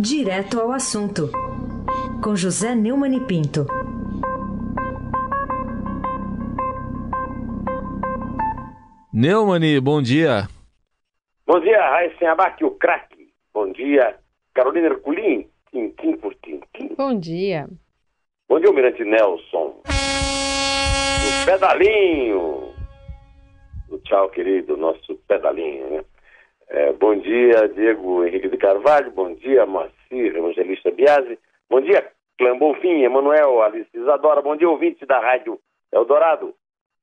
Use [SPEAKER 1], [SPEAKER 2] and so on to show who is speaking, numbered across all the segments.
[SPEAKER 1] Direto ao assunto, com José Neumann e Pinto.
[SPEAKER 2] Neumani, bom dia.
[SPEAKER 3] Bom dia, Raíssen Abac, o craque. Bom dia, Carolina Herculin, tintim por tintim.
[SPEAKER 4] Bom dia.
[SPEAKER 3] Bom dia, Almirante Nelson. O pedalinho. O tchau, querido, nosso pedalinho, né? É, bom dia, Diego Henrique de Carvalho. Bom dia, Moacir Evangelista Biasi. Bom dia, Clã Bonfim, Emanuel, Alice Isadora. Bom dia, ouvinte da Rádio Eldorado,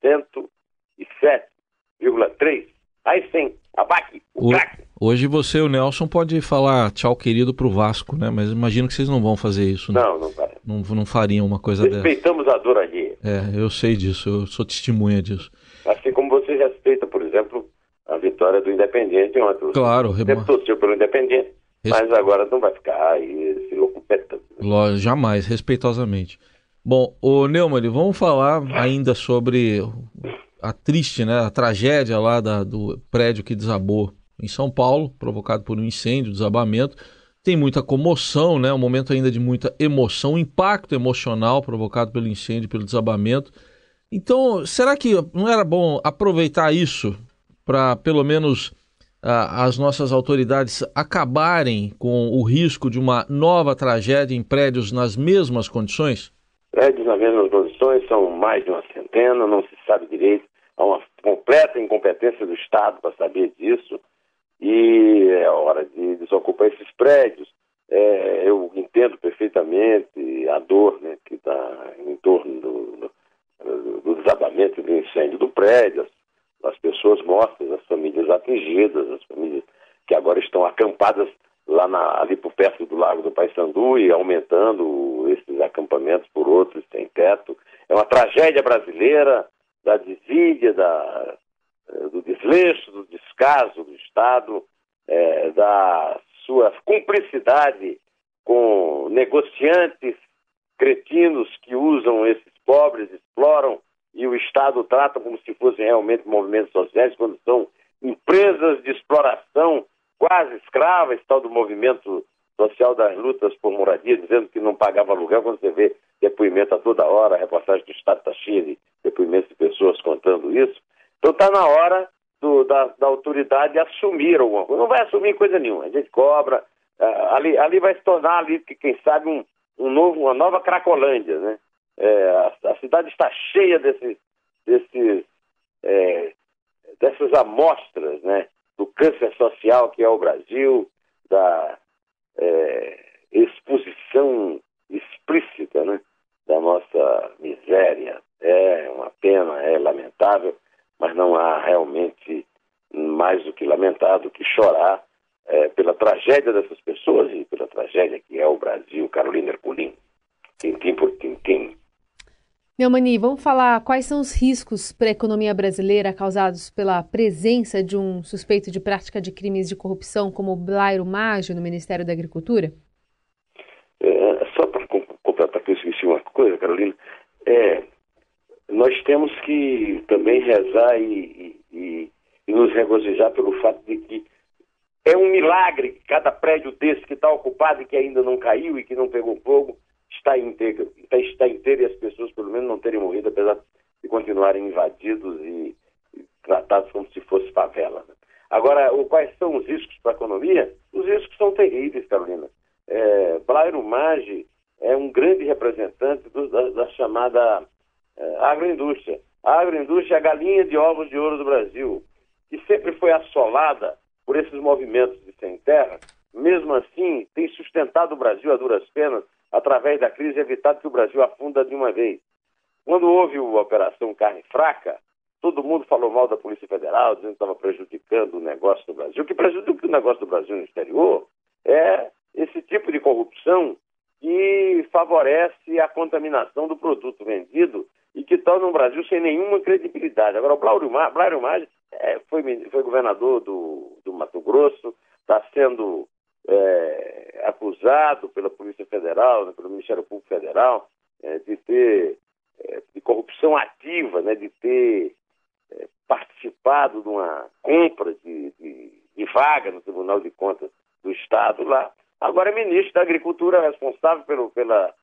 [SPEAKER 3] 107,3. Aí sim, abaque, o craque.
[SPEAKER 2] Hoje você e o Nelson pode falar tchau querido pro Vasco, né? Mas imagino que vocês não vão fazer isso, né?
[SPEAKER 3] Não, não vai.
[SPEAKER 2] Não, não fariam uma coisa dessa.
[SPEAKER 3] Respeitamos a dor alheia.
[SPEAKER 2] É, eu sei disso, eu sou testemunha disso.
[SPEAKER 3] Assim como você respeita, por exemplo, a vitória do Independiente ontem.
[SPEAKER 2] Claro,
[SPEAKER 3] Você torceu pelo Independiente,
[SPEAKER 2] Res-
[SPEAKER 3] mas agora não vai ficar aí se locupetando.
[SPEAKER 2] Lo- Jamais, respeitosamente. Bom, o Neumann, vamos falar ainda sobre a triste, né, a tragédia lá da- do prédio que desabou em São Paulo, provocado por um incêndio, desabamento. Tem muita comoção, né, um momento ainda de muita emoção, um impacto emocional provocado pelo incêndio, pelo desabamento. Então, será que não era bom aproveitar isso para, pelo menos, as nossas autoridades acabarem com o risco de uma nova tragédia em prédios nas mesmas condições?
[SPEAKER 3] Prédios nas mesmas condições, são mais de uma centena, não se sabe direito. Há uma completa incompetência do Estado para saber disso. E é hora de desocupar esses prédios. É, eu entendo perfeitamente a dor né, que está em torno do, do, do desabamento do incêndio do prédio, as, as pessoas mortas, as famílias atingidas, as famílias que agora estão acampadas lá na, ali por perto do Lago do Paissandu e aumentando esses acampamentos por outros sem teto. É uma tragédia brasileira da desídia, da, eh, do desleixo, do descaso do Estado, eh, da sua cumplicidade com negociantes cretinos que usam esses pobres, exploram e o Estado trata como se fossem realmente movimentos sociais, quando são empresas de exploração quase escravas, tal do movimento social das lutas por moradia, dizendo que não pagava aluguel, quando você vê depoimento a toda hora, a reportagem do Estado está cheia de depoimentos de pessoas contando isso. Então está na hora do- da, da autoridade assumir alguma coisa. Não vai assumir coisa nenhuma, a gente cobra, ah, ali, ali vai se tornar, ali, que quem sabe, um, um novo, uma nova Cracolândia, né? É, a, a cidade está cheia desses, desses é, dessas amostras, né, do câncer social que é o Brasil, da é, exposição explícita, né, da nossa miséria. É uma pena, é lamentável, mas não há realmente mais do que lamentar, do que chorar é, pela tragédia dessas pessoas e pela tragédia que é o Brasil, Carolina Herculin. Tintim por tintim.
[SPEAKER 4] Neumani, vamos falar quais são os riscos para a economia brasileira causados pela presença de um suspeito de prática de crimes de corrupção como o Blairo Maggio no Ministério da Agricultura?
[SPEAKER 3] É, só para completar que eu esqueci uma coisa, Carolina, é, nós temos que também rezar e, e- e nos regozijar pelo fato de que é um milagre que cada prédio desse que está ocupado e que ainda não caiu e que não pegou fogo está íntegro, está, inteiro e as pessoas pelo menos não terem morrido, apesar de continuarem invadidos e, tratados como se fosse favela. né? Agora, quais são os riscos para a economia? Os riscos são terríveis, Carolina. É, Blairo Maggi é um grande representante do- da, da chamada é, agroindústria. A agroindústria é a galinha de ovos de ouro do Brasil, que sempre foi assolada por esses movimentos de sem terra. Mesmo assim, tem sustentado o Brasil a duras penas através da crise evitado que o Brasil afunda de uma vez. Quando houve a Operação Carne Fraca, todo mundo falou mal da Polícia Federal, dizendo que estava prejudicando o negócio do Brasil. O que prejudica o negócio do Brasil no exterior é esse tipo de corrupção que favorece a contaminação do produto vendido e que torna o Brasil sem nenhuma credibilidade. Agora, o Blairo Ma- Blairo Maggi é, foi, foi governador do, do Mato Grosso, está sendo é, acusado pela Polícia Federal, né, pelo Ministério Público Federal, é, de ter é, de corrupção ativa, né, de ter é, participado de uma compra de, de, de vaga no Tribunal de Contas do Estado lá. agora é ministro da Agricultura, responsável pelo, pela,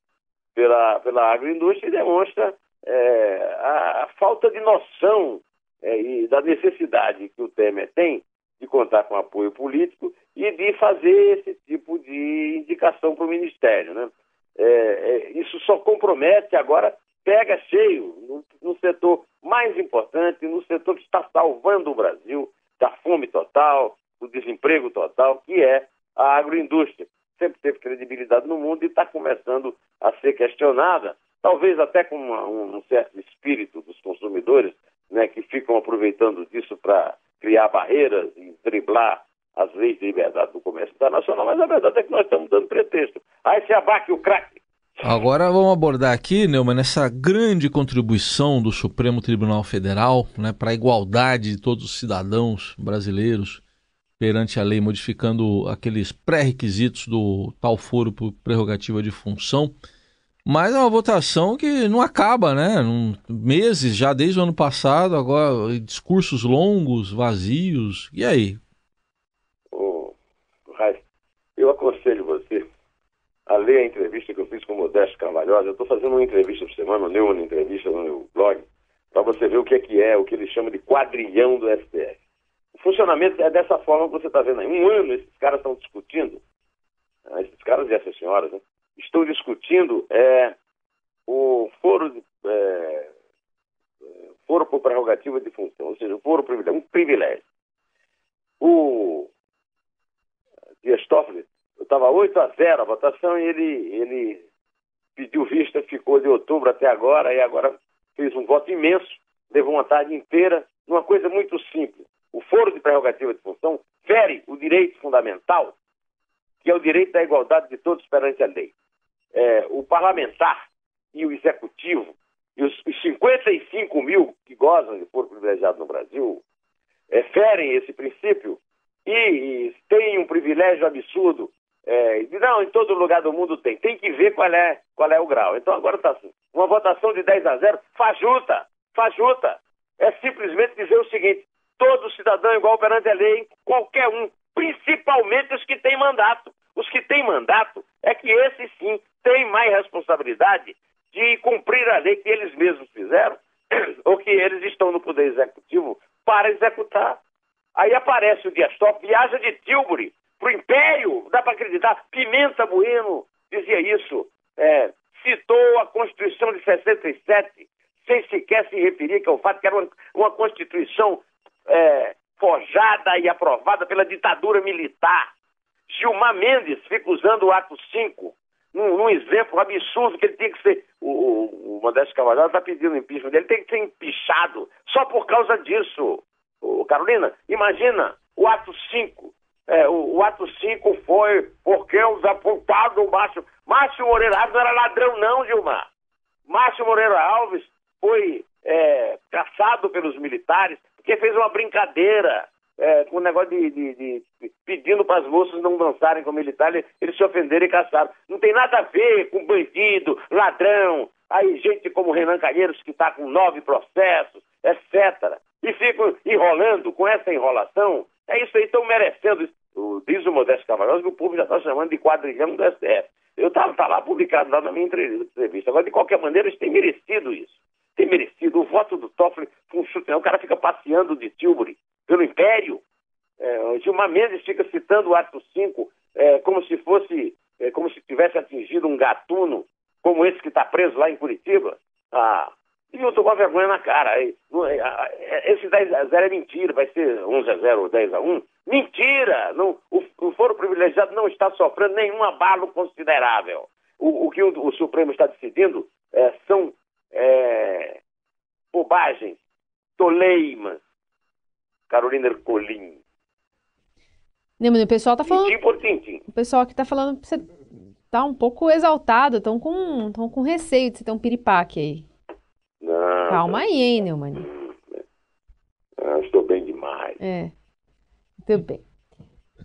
[SPEAKER 3] pela, pela agroindústria, e demonstra é, a, a, falta de noção é, e da necessidade que o Temer tem de contar com apoio político e de fazer esse tipo de indicação para o Ministério. Né? É, é, isso só compromete agora, pega cheio no, no, setor mais importante, no setor que está salvando o Brasil da fome total, do desemprego total, que é a agroindústria. Sempre teve credibilidade no mundo e está começando a ser questionada, talvez até com uma, um certo espírito dos consumidores, né, que ficam aproveitando disso para criar barreiras e driblar as leis de liberdade do comércio internacional, mas a verdade é que nós estamos dando pretexto. Aí se abaque o craque.
[SPEAKER 2] Agora vamos abordar aqui, Neumann, essa grande contribuição do Supremo Tribunal Federal né, para a igualdade de todos os cidadãos brasileiros perante a lei, modificando aqueles pré-requisitos do tal foro por prerrogativa de função. Mas é uma votação que não acaba, né? Um, meses já desde o ano passado, agora discursos longos, vazios. E aí?
[SPEAKER 3] eu aconselho você a ler a entrevista que eu fiz com o Modesto Carvalhosa. Eu estou fazendo uma entrevista por semana, eu uma entrevista no meu blog, para você ver o que é, que é, o que eles chamam de quadrilhão do STF. O funcionamento é dessa forma que você está vendo aí. Um ano esses caras estão discutindo, né, esses caras e essas senhoras, né, estão discutindo é, o foro, de, é, foro por prerrogativa de função, ou seja, o foro privilégio, um privilégio. O Dias Toffoli estava 8 a 0 a votação e ele, ele pediu vista, ficou de outubro até agora e agora fez um voto imenso, levou uma tarde inteira, numa coisa muito simples. O foro de prerrogativa de função fere o direito fundamental, que é o direito da igualdade de todos perante a lei. É, o parlamentar e o executivo e os, os 55 mil que gozam de foro privilegiado no Brasil é, ferem esse princípio e, e têm um privilégio absurdo é, não, em todo lugar do mundo tem. Tem que ver qual é, qual é o grau. Então agora está assim. Uma votação de 10 a 0, fajuta, fajuta. É simplesmente dizer o seguinte: todo cidadão é igual perante a lei, qualquer um, principalmente os que têm mandato. Os que têm mandato é que esses sim têm mais responsabilidade de cumprir a lei que eles mesmos fizeram ou que eles estão no Poder Executivo para executar. Aí aparece o Dias Toffoli, viaja de Tilbury para o Império, dá para acreditar. Pimenta Bueno dizia isso, é, citou a Constituição de 67, sem sequer se referir ao fato que era uma, uma Constituição é, forjada e aprovada pela ditadura militar. Gilmar Mendes fica usando o ato 5 num, num, exemplo absurdo que ele tinha que ser. O, o, o Modesto Cavalhado está pedindo impeachment dele, tem que ser empichado só por causa disso. O, Carolina, imagina o ato 5 é, o, o, ato 5 foi porque os apontados do Márcio. Márcio Moreira Alves não era ladrão, não, Gilmar. Márcio Moreira Alves foi é, caçado pelos militares porque fez uma brincadeira é, com o negócio de, de, de pedindo para as moças não dançarem com militares, eles se ofenderam e caçaram. Não tem nada a ver com bandido, ladrão, aí gente como Renan Calheiros que está com nove processos, etc. E ficam enrolando com essa enrolação é isso aí, estão merecendo. O, diz o Modesto Cavalhosa que o povo já está chamando de quadrilhão do STF. Eu estava tá lá publicado lá na minha entrevista. Agora, de qualquer maneira, eles têm merecido isso. Tem merecido. O voto do Toffoli com um chute. O cara fica passeando de Tilbury pelo Império. É, Gilmar Mendes fica citando o ato 5 é, como se fosse, é, como se tivesse atingido um gatuno, como esse que está preso lá em Curitiba. Ah, e eu tô com a vergonha na cara. Esse 10 a 0 é mentira, vai ser 11 a 0 ou 10 a 1. Mentira! Não, o, o foro privilegiado não está sofrendo nenhum abalo considerável. O, o que o, o, Supremo está decidindo é, são é, bobagens, toleimas. Carolina Ercolim.
[SPEAKER 4] o pessoal tá falando.
[SPEAKER 3] Tintim.
[SPEAKER 4] O pessoal que tá falando você tá um pouco exaltado, estão com, tão com receio de você ter um piripaque aí.
[SPEAKER 3] Não.
[SPEAKER 4] Calma aí, hein, Neumann?
[SPEAKER 3] Ah, estou bem demais.
[SPEAKER 4] É. Muito bem.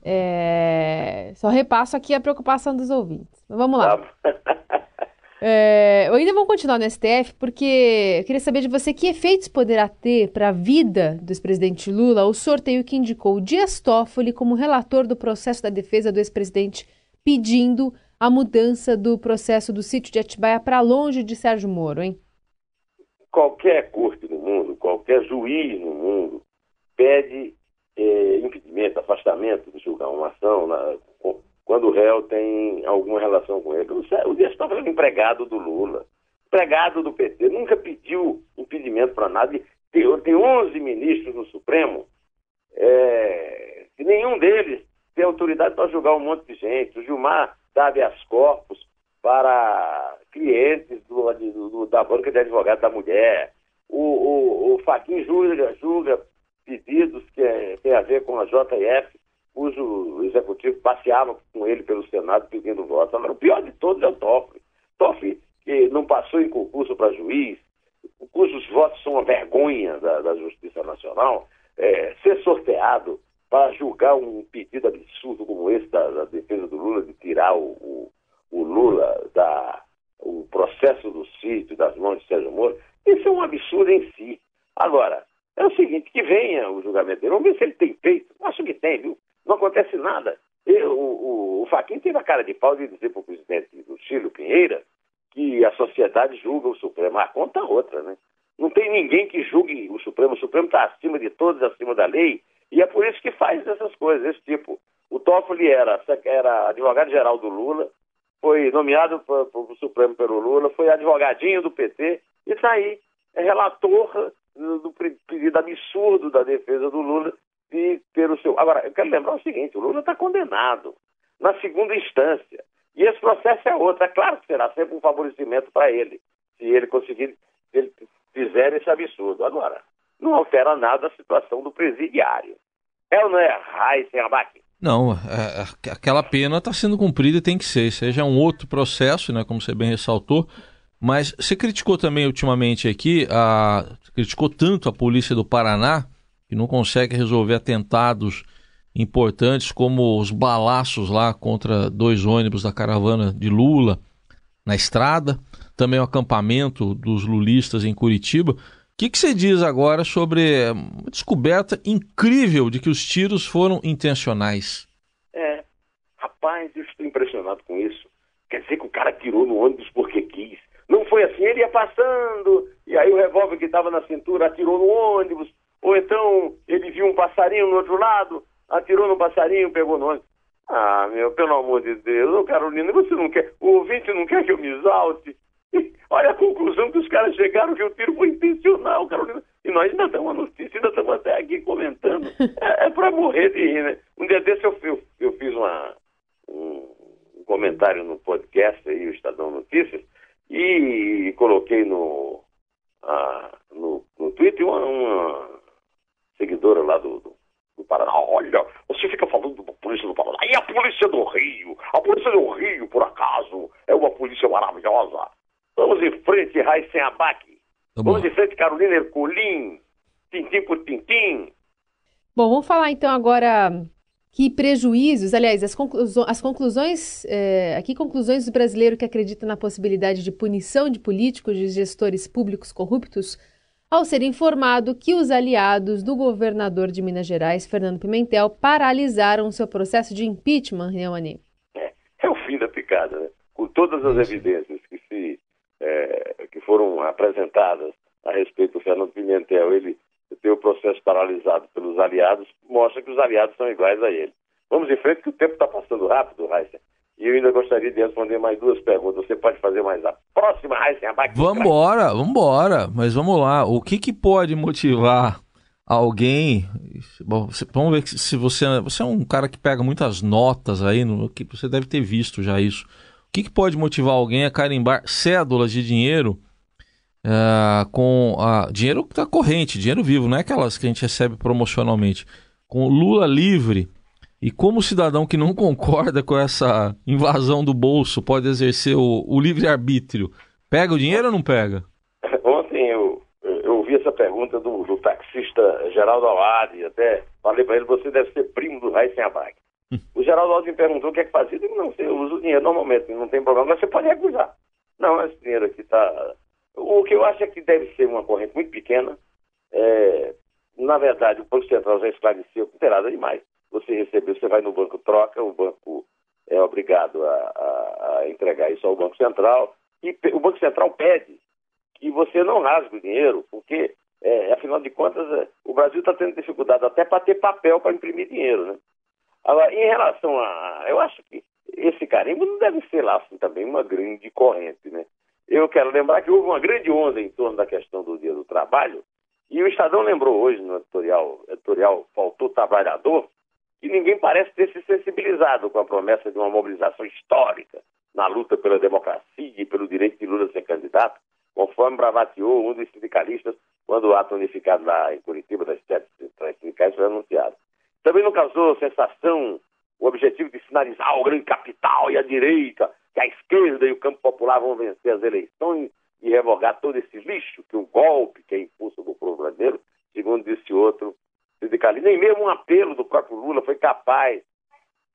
[SPEAKER 4] É... Só repasso aqui a preocupação dos ouvintes. vamos lá. Tá é... Ainda vamos continuar no STF, porque eu queria saber de você que efeitos poderá ter para a vida do ex-presidente Lula o sorteio que indicou Dias Toffoli como relator do processo da defesa do ex-presidente pedindo a mudança do processo do sítio de Atibaia para longe de Sérgio Moro, hein?
[SPEAKER 3] Qualquer corte no mundo, qualquer juiz no mundo pede eh, impedimento, afastamento de julgar uma ação na, quando o réu tem alguma relação com ele. O, Dias Toffoli é empregado do Lula, empregado do PT, nunca pediu impedimento para nada. Tem, tem 11 ministros no Supremo, é, e nenhum deles tem autoridade para julgar um monte de gente. O Gilmar dá habeas corpus para clientes do, do, da banca de advogado da mulher. O, o, o julga, julga pedidos que é, tem a ver com a JF, cujo executivo passeava com ele pelo Senado pedindo votos. Agora, o pior de todos é o Toffoli. Toffoli, que não passou em concurso para juiz, cujos votos são uma vergonha da, da Justiça Nacional, é, ser sorteado para julgar um pedido absurdo como esse da, da defesa do Lula, de tirar o, o, o, Lula da o processo do sítio das mãos de Sérgio Moro, isso é um absurdo em si. Agora, é o seguinte, que venha o julgamento dele, vamos ver se ele tem feito. Acho que tem, viu? Não acontece nada. Eu, o, o, o Faquin teve a cara de pau de dizer para o presidente do Chile, Pinheira, que a sociedade julga o Supremo. A conta outra, né? Não tem ninguém que julgue o Supremo. O Supremo está acima de todos, acima da lei. E é por isso que faz essas coisas, desse tipo. O Toffoli era, era advogado-geral do Lula, foi nomeado para o Supremo pelo Lula, foi advogadinho do PT, e está aí, é relator do pedido absurdo da defesa do Lula e pelo seu. Agora, eu quero lembrar o seguinte: o Lula está condenado na segunda instância. E esse processo é outro. É claro que será sempre um favorecimento para ele, se ele conseguir, se ele fizer esse absurdo. Agora, não altera nada a situação do presidiário. É ou não é, Raíssen Abac?
[SPEAKER 2] Não, é, é, aquela pena está sendo cumprida e tem que ser. Seja um outro processo, né, como você bem ressaltou. Mas você criticou também ultimamente aqui, a, criticou tanto a polícia do Paraná, que não consegue resolver atentados importantes como os balaços lá contra dois ônibus da caravana de Lula na estrada, também o acampamento dos lulistas em Curitiba. O que, que você diz agora sobre uma descoberta incrível de que os tiros foram intencionais?
[SPEAKER 3] É, rapaz, eu estou impressionado com isso. Quer dizer que o cara tirou no ônibus porque quis. Não foi assim, ele ia passando, e aí o revólver que estava na cintura atirou no ônibus, ou então ele viu um passarinho no outro lado, atirou no passarinho, pegou no ônibus. Ah, meu, pelo amor de Deus, ô Carolina, você não quer, o ouvinte não quer que eu me exalte? Olha a conclusão que os caras chegaram, que o tiro foi intencional, Carolina. E nós ainda estamos a notícia, ainda estamos até aqui comentando. É, é para morrer de rir, né? Um dia desse eu, eu, eu fiz uma, um, um comentário no podcast aí, o Estadão Notícias, e coloquei no, ah, no, no Twitter uma, uma seguidora lá do, do, do, Paraná. Olha, você fica falando da polícia do Paraná. E a polícia do Rio? A polícia do Rio, por acaso, é uma polícia maravilhosa. Vamos em frente, Raíssen Abac. Tá vamos em frente, Carolina Herculin. Tintim por tintim.
[SPEAKER 4] Bom, vamos falar então agora que prejuízos, aliás, as, conclusões, as conclusões é, aqui conclusões do brasileiro que acredita na possibilidade de punição de políticos e gestores públicos corruptos ao ser informado que os aliados do governador de Minas Gerais, Fernando Pimentel, paralisaram seu processo de impeachment.
[SPEAKER 3] É, é o fim da picada, né? Com todas as evidências que, se, é, que foram apresentadas a respeito do Fernando Pimentel, ele ter o processo paralisado pelos aliados, mostra que os aliados são iguais a ele. Vamos em frente, que o tempo está passando rápido, Raíssa. E eu ainda gostaria de responder mais duas perguntas. Você pode fazer mais a próxima, Raíssa Abac?
[SPEAKER 2] Vambora, vambora. Mas vamos lá. O que, que pode motivar alguém... Bom, vamos ver se você, você é um cara que pega muitas notas aí, no, que você deve ter visto já isso. O que, que pode motivar alguém a carimbar cédulas de dinheiro uh, com uh, dinheiro que está corrente, dinheiro vivo, não é aquelas que a gente recebe promocionalmente. Com Lula livre e como o cidadão que não concorda com essa invasão do bolso pode exercer o, o livre-arbítrio? Pega o dinheiro ou não pega?
[SPEAKER 3] Ontem eu, eu ouvi essa pergunta do, do taxista Geraldo Alade, até falei para ele, você deve ser primo do Raíssen Abac. Hum. O Geraldo Alade me perguntou o que é que fazia. Eu digo, não, você usa o dinheiro normalmente, não tem problema, mas você pode recusar. Não, esse dinheiro aqui está... O que eu acho é que deve ser uma corrente muito pequena. É, na verdade, o Banco Central já esclareceu que não tem nada demais você recebeu, você vai no banco, troca, o banco é obrigado a, a, a entregar isso ao Banco Central e o Banco Central pede que você não rasgue o dinheiro, porque, é, afinal de contas, é, o Brasil está tendo dificuldade até para ter papel para imprimir dinheiro, né? Agora, em relação a. Eu acho que esse carimbo não deve ser lá assim, também uma grande corrente, né? Eu quero lembrar que houve uma grande onda em torno da questão do dia do trabalho, e o Estadão lembrou hoje no editorial, editorial Faltou Trabalhador, que ninguém parece ter se sensibilizado com a promessa de uma mobilização histórica na luta pela democracia e pelo direito de Lula ser candidato, conforme bravateou um dos sindicalistas quando o ato unificado lá em Curitiba das sete sindicais foi anunciado. Também não causou sensação o objetivo de sinalizar o grande capital e a direita, que a esquerda e o campo popular vão vencer as eleições e revogar todo esse lixo que o golpe que é impulso do povo brasileiro, segundo disse outro sindicalista. Nem mesmo um apelo do próprio Lula foi capaz,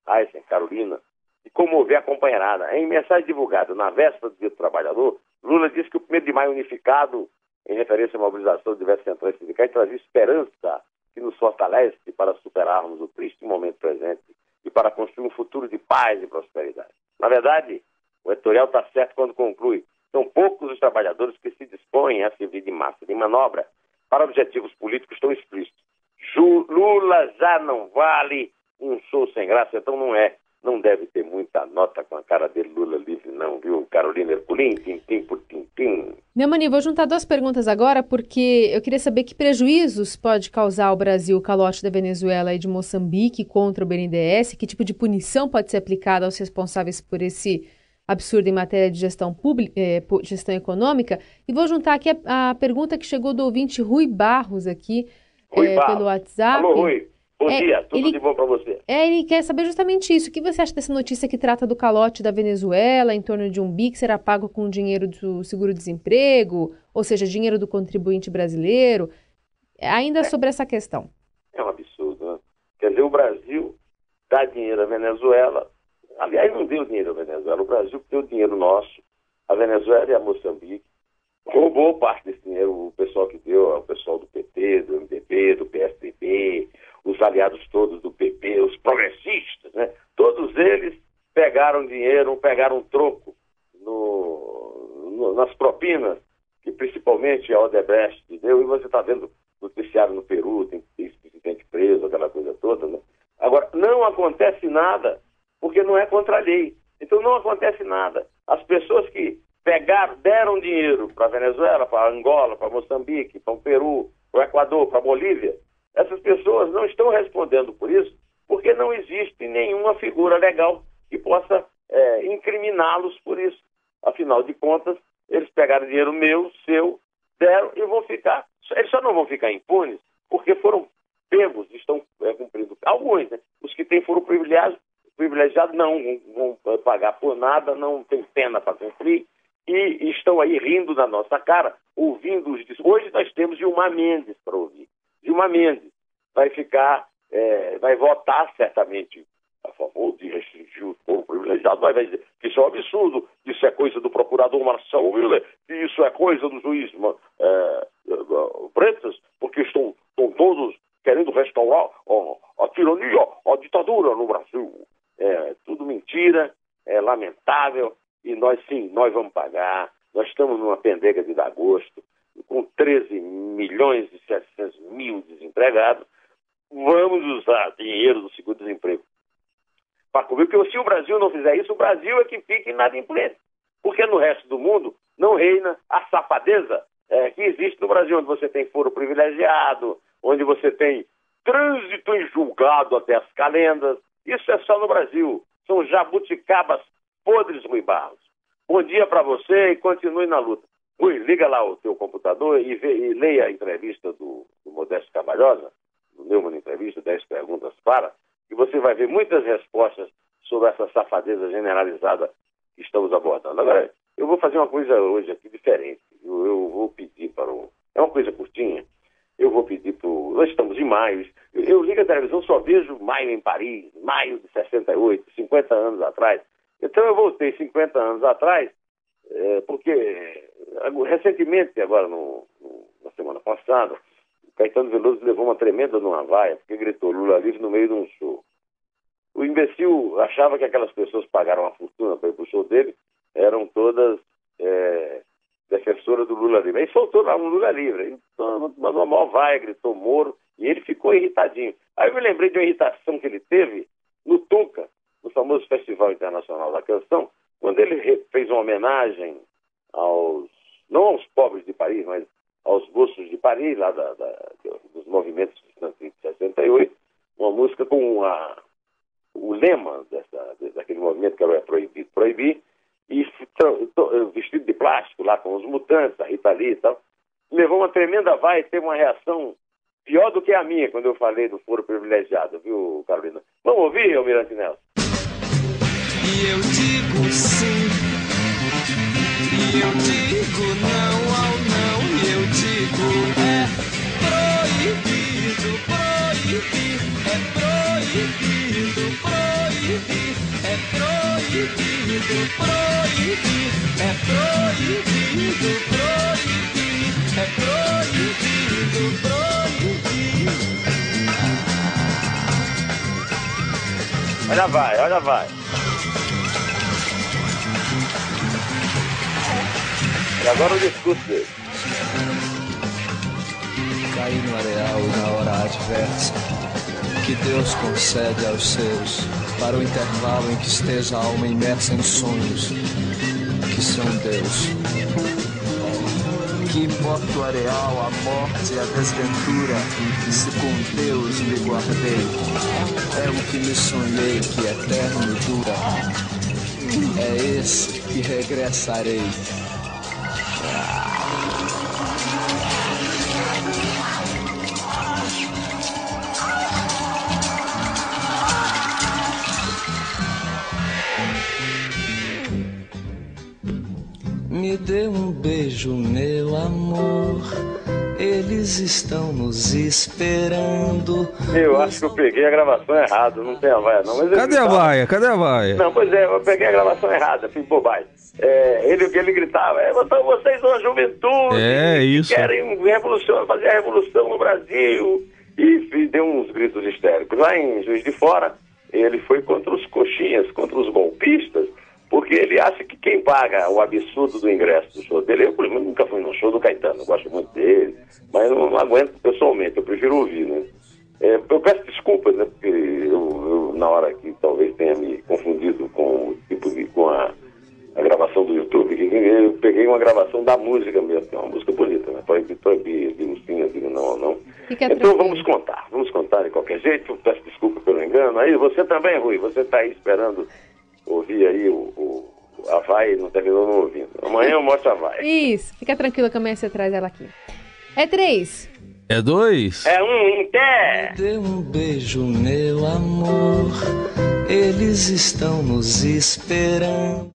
[SPEAKER 3] Aysen, Carolina, de comover a companheirada. Em mensagem divulgada na véspera do Dia do Trabalhador, Lula disse que o 1 de maio unificado, em referência à mobilização de diversas centrais sindicais, trazia esperança que nos fortalece para superarmos o triste momento presente e para construir um futuro de paz e prosperidade. Na verdade, o editorial está certo quando conclui: são poucos os trabalhadores que se dispõem a servir de massa de manobra para objetivos políticos tão explícitos. Lula já não vale um show sem graça, então não é não deve ter muita nota com a cara dele, Lula livre, não, viu? Carolina Herculin, tim-tim por tim-tim.
[SPEAKER 4] Neumani, vou juntar duas perguntas agora, porque eu queria saber que prejuízos pode causar ao Brasil o calote da Venezuela e de Moçambique contra o BNDES, que tipo de punição pode ser aplicada aos responsáveis por esse absurdo em matéria de gestão pública, eh, gestão econômica. E vou juntar aqui a, a, pergunta que chegou do ouvinte Rui Barros aqui
[SPEAKER 3] Eh, Barros. pelo WhatsApp. Alô, Rui. Bom é, dia, tudo
[SPEAKER 4] ele,
[SPEAKER 3] de bom para você.
[SPEAKER 4] É, ele quer saber justamente isso. O que você acha dessa notícia que trata do calote da Venezuela em torno de um BI que será pago com dinheiro do seguro-desemprego, ou seja, dinheiro do contribuinte brasileiro? Ainda é. sobre essa questão.
[SPEAKER 3] É um absurdo, né? Quer dizer, o Brasil dá dinheiro à Venezuela. Aliás, não deu dinheiro à Venezuela. O Brasil deu dinheiro nosso, a Venezuela e a Moçambique. Roubou parte desse dinheiro, o pessoal que deu, o pessoal do PT, do MDB, do PSDB, os aliados todos do PP, os progressistas, né? todos eles pegaram dinheiro, pegaram troco no, no, nas propinas, que principalmente a Odebrecht deu, e você está vendo noticiário no Peru, tem ex-presidente preso, aquela coisa toda. Né? Agora, não acontece nada, porque não é contra a lei. Então não acontece nada. As pessoas que pegaram, deram dinheiro para a Venezuela, para Angola, para Moçambique, para o Peru, para o Equador, para a Bolívia, essas pessoas não estão respondendo por isso porque não existe nenhuma figura legal que possa é, incriminá-los por isso. Afinal de contas, eles pegaram dinheiro meu, seu, deram e vão ficar. Eles só não vão ficar impunes porque foram pegos, estão é, cumprindo. Alguns, né? Os que têm foram privilegiados, privilegiados não vão, vão pagar por nada, não tem pena para cumprir e estão aí rindo da nossa cara, ouvindo os. Hoje nós temos Gilmar Mendes para ouvir. Dilma Mendes vai ficar, é, vai votar certamente a favor de restringir o foro privilegiado, mas vai dizer que isso é um absurdo, isso é coisa do procurador Marcelo Miller, que isso é coisa do juiz é, é, Bretas, porque estão, estão todos querendo restaurar a, a tirania, a ditadura no Brasil. É tudo mentira, é lamentável, e nós sim, nós vamos pagar. Nós estamos numa pendega de dar gosto com 13 milhões e 700 mil desempregados, vamos usar dinheiro do seguro-desemprego para cobrir, porque se o Brasil não fizer isso, o Brasil é que fica inadimplente. Porque no resto do mundo não reina a safadeza é, que existe no Brasil, onde você tem foro privilegiado, onde você tem trânsito em julgado até as calendas. Isso é só no Brasil. São jabuticabas podres, Rui Barros. Bom dia para você e continue na luta. Ui, liga lá o teu computador e, vê, e leia a entrevista do, do Modesto Cavalhosa, do Neumann Entrevista, 10 perguntas para, e você vai ver muitas respostas sobre essa safadeza generalizada que estamos abordando. Agora, eu vou fazer uma coisa hoje aqui diferente. Eu, eu vou pedir para o. É uma coisa curtinha. Eu vou pedir para o. Nós estamos em maio. Eu, eu ligo a televisão, só vejo maio em Paris, maio de 68, 50 anos atrás. Então eu voltei 50 anos atrás, é, porque Recentemente, agora no, na semana passada, Caetano Veloso levou uma tremenda numa vaia, porque gritou Lula livre no meio de um show. O imbecil achava que aquelas pessoas pagaram uma fortuna para ir para o show dele eram todas é, defensoras do Lula livre. Aí soltou lá um Lula livre. Aí mandou uma maior vai, gritou Moro, e ele ficou irritadinho. Aí eu me lembrei de uma irritação que ele teve no Tunca, no famoso Festival Internacional da Canção, quando ele fez uma homenagem aos, não aos pobres de Paris, mas aos gostos de Paris, lá da, da, dos movimentos de 68, uma música com uma, o lema dessa, daquele movimento que era proibido proibir, e vestido de plástico lá com os mutantes, a Rita Lee e tal, levou uma tremenda vai e teve uma reação pior do que a minha quando eu falei do foro privilegiado, viu, Carolina? Vamos ouvir, Almirante Nelson?
[SPEAKER 5] E eu digo sim, e eu digo não ao não, e eu digo é proibido, proibir, é proibido, proibir, é proibido, proibir, é proibido, proibir, é proibido, proibir.
[SPEAKER 3] Olha vai, olha vai. E agora o discurso dele.
[SPEAKER 5] Cair no areal na hora adversa que Deus concede aos seus para o intervalo em que esteja a alma imersa em sonhos que são Deus. Que importa o areal, a morte a desventura, se com Deus me guardei. É o que me sonhei que eterno dura. É esse que regressarei. Beijo, meu amor. Eles estão nos esperando.
[SPEAKER 3] Eu acho que eu peguei a gravação errada, não tem a vaia não. Mas
[SPEAKER 2] Cadê a
[SPEAKER 3] gritava-
[SPEAKER 2] vaia? Cadê a vaia?
[SPEAKER 3] Não, pois é, eu peguei a gravação errada, fiz bobagem. É, ele, ele gritava, é, "Então vocês são a juventude,
[SPEAKER 2] É,
[SPEAKER 3] que
[SPEAKER 2] isso.
[SPEAKER 3] querem revolução, fazer a revolução no Brasil. E, e deu uns gritos histéricos. Lá em Juiz de Fora, ele foi contra os coxinhas, contra os golpistas, porque ele acha que quem paga o absurdo do ingresso do show dele, eu, por exemplo, nunca fui no show do Caetano, gosto muito dele, mas não, não aguento pessoalmente, eu prefiro ouvir, né? É, eu peço desculpas, né? Porque eu, eu, na hora que talvez tenha me confundido com o tipo de, com a, a gravação do YouTube, eu peguei uma gravação da música mesmo, que é uma música bonita, né? Proibir, proibir, eu digo sim, eu digo não ou não.
[SPEAKER 4] Fica
[SPEAKER 3] então
[SPEAKER 4] tranquilo.
[SPEAKER 3] vamos contar, vamos contar de qualquer jeito, peço desculpa pelo engano. Aí você também, Rui, você está aí esperando ouvir aí o a vai não terminou não ouvindo. Amanhã eu mostro a vai.
[SPEAKER 4] Isso, fica tranquila que amanhã você traz ela aqui. É três.
[SPEAKER 2] É dois?
[SPEAKER 3] É um em pé!
[SPEAKER 5] Dê um beijo, meu amor. Eles estão nos esperando.